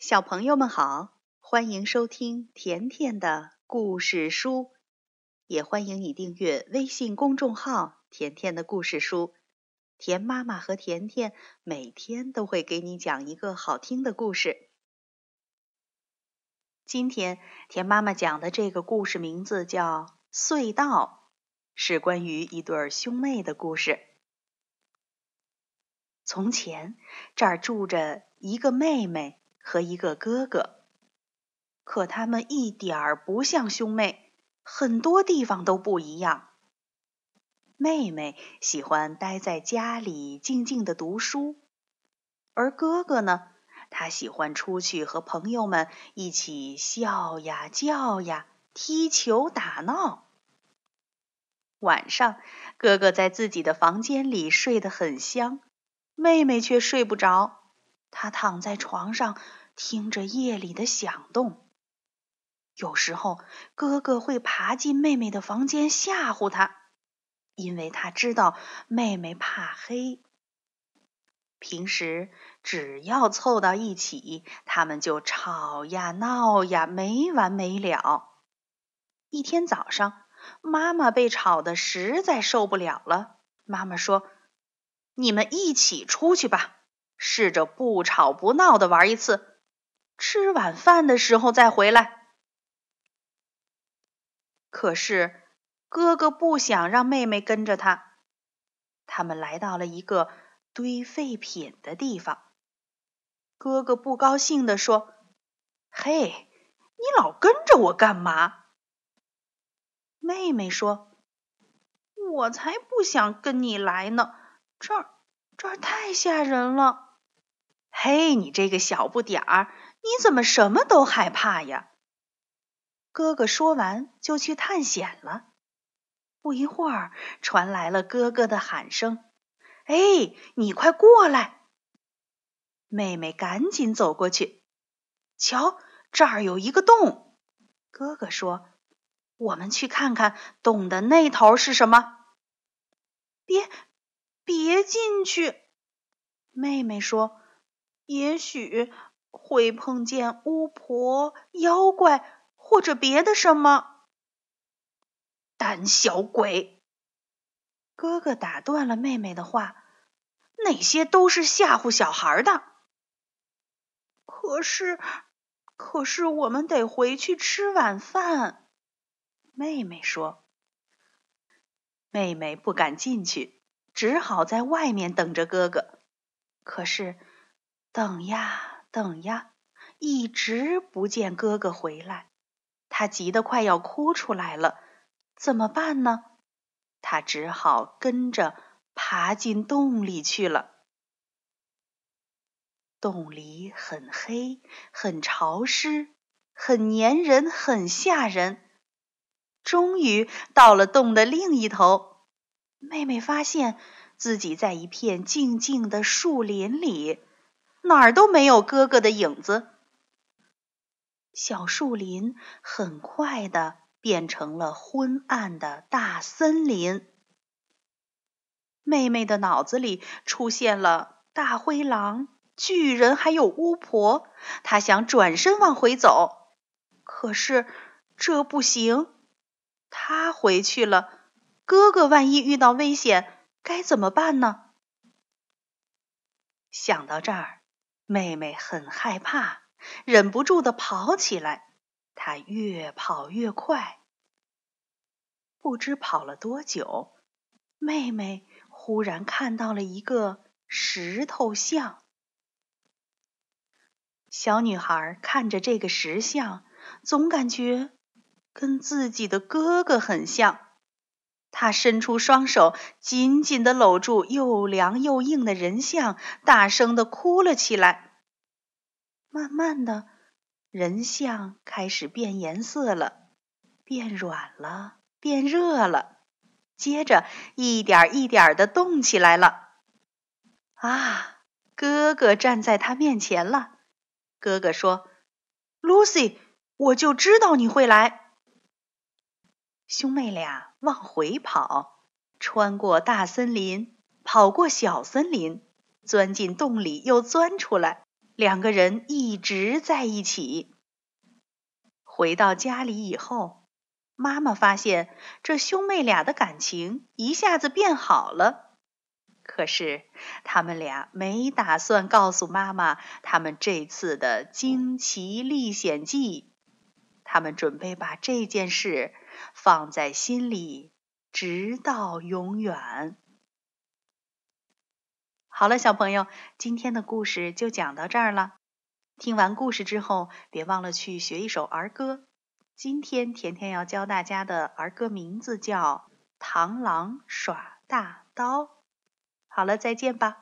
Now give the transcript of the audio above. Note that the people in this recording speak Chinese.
小朋友们好，欢迎收听甜甜的故事书，也欢迎你订阅微信公众号“甜甜的故事书”。甜妈妈和甜甜每天都会给你讲一个好听的故事。今天甜妈妈讲的这个故事名字叫《隧道》，是关于一对兄妹的故事。从前，这儿住着一个妹妹。和一个哥哥，可他们一点儿不像兄妹，很多地方都不一样。妹妹喜欢待在家里静静的读书，而哥哥呢，他喜欢出去和朋友们一起笑呀叫呀、踢球打闹。晚上，哥哥在自己的房间里睡得很香，妹妹却睡不着。他躺在床上，听着夜里的响动。有时候，哥哥会爬进妹妹的房间吓唬她，因为他知道妹妹怕黑。平时只要凑到一起，他们就吵呀闹呀，没完没了。一天早上，妈妈被吵得实在受不了了。妈妈说：“你们一起出去吧。”试着不吵不闹的玩一次，吃晚饭的时候再回来。可是哥哥不想让妹妹跟着他。他们来到了一个堆废品的地方。哥哥不高兴地说：“嘿，你老跟着我干嘛？”妹妹说：“我才不想跟你来呢，这儿这儿太吓人了。”嘿，你这个小不点儿，你怎么什么都害怕呀？哥哥说完就去探险了。不一会儿，传来了哥哥的喊声：“哎，你快过来！”妹妹赶紧走过去，瞧，这儿有一个洞。哥哥说：“我们去看看洞的那头是什么。”别，别进去！妹妹说。也许会碰见巫婆、妖怪或者别的什么。胆小鬼！哥哥打断了妹妹的话：“那些都是吓唬小孩的。”可是，可是我们得回去吃晚饭。妹妹说：“妹妹不敢进去，只好在外面等着哥哥。”可是。等呀等呀，一直不见哥哥回来，他急得快要哭出来了。怎么办呢？他只好跟着爬进洞里去了。洞里很黑，很潮湿，很粘人，很吓人。终于到了洞的另一头，妹妹发现自己在一片静静的树林里。哪儿都没有哥哥的影子。小树林很快的变成了昏暗的大森林。妹妹的脑子里出现了大灰狼、巨人，还有巫婆。她想转身往回走，可是这不行。她回去了，哥哥万一遇到危险，该怎么办呢？想到这儿。妹妹很害怕，忍不住的跑起来。她越跑越快，不知跑了多久，妹妹忽然看到了一个石头像。小女孩看着这个石像，总感觉跟自己的哥哥很像。他伸出双手，紧紧的搂住又凉又硬的人像，大声的哭了起来。慢慢的，人像开始变颜色了，变软了，变热了，接着一点一点的动起来了。啊，哥哥站在他面前了。哥哥说：“Lucy，我就知道你会来。”兄妹俩往回跑，穿过大森林，跑过小森林，钻进洞里，又钻出来，两个人一直在一起。回到家里以后，妈妈发现这兄妹俩的感情一下子变好了。可是他们俩没打算告诉妈妈他们这次的惊奇历险记，他们准备把这件事放在心里，直到永远。好了，小朋友，今天的故事就讲到这儿了。听完故事之后，别忘了去学一首儿歌。今天甜甜要教大家的儿歌名字叫《螳螂耍大刀》。好了，再见吧。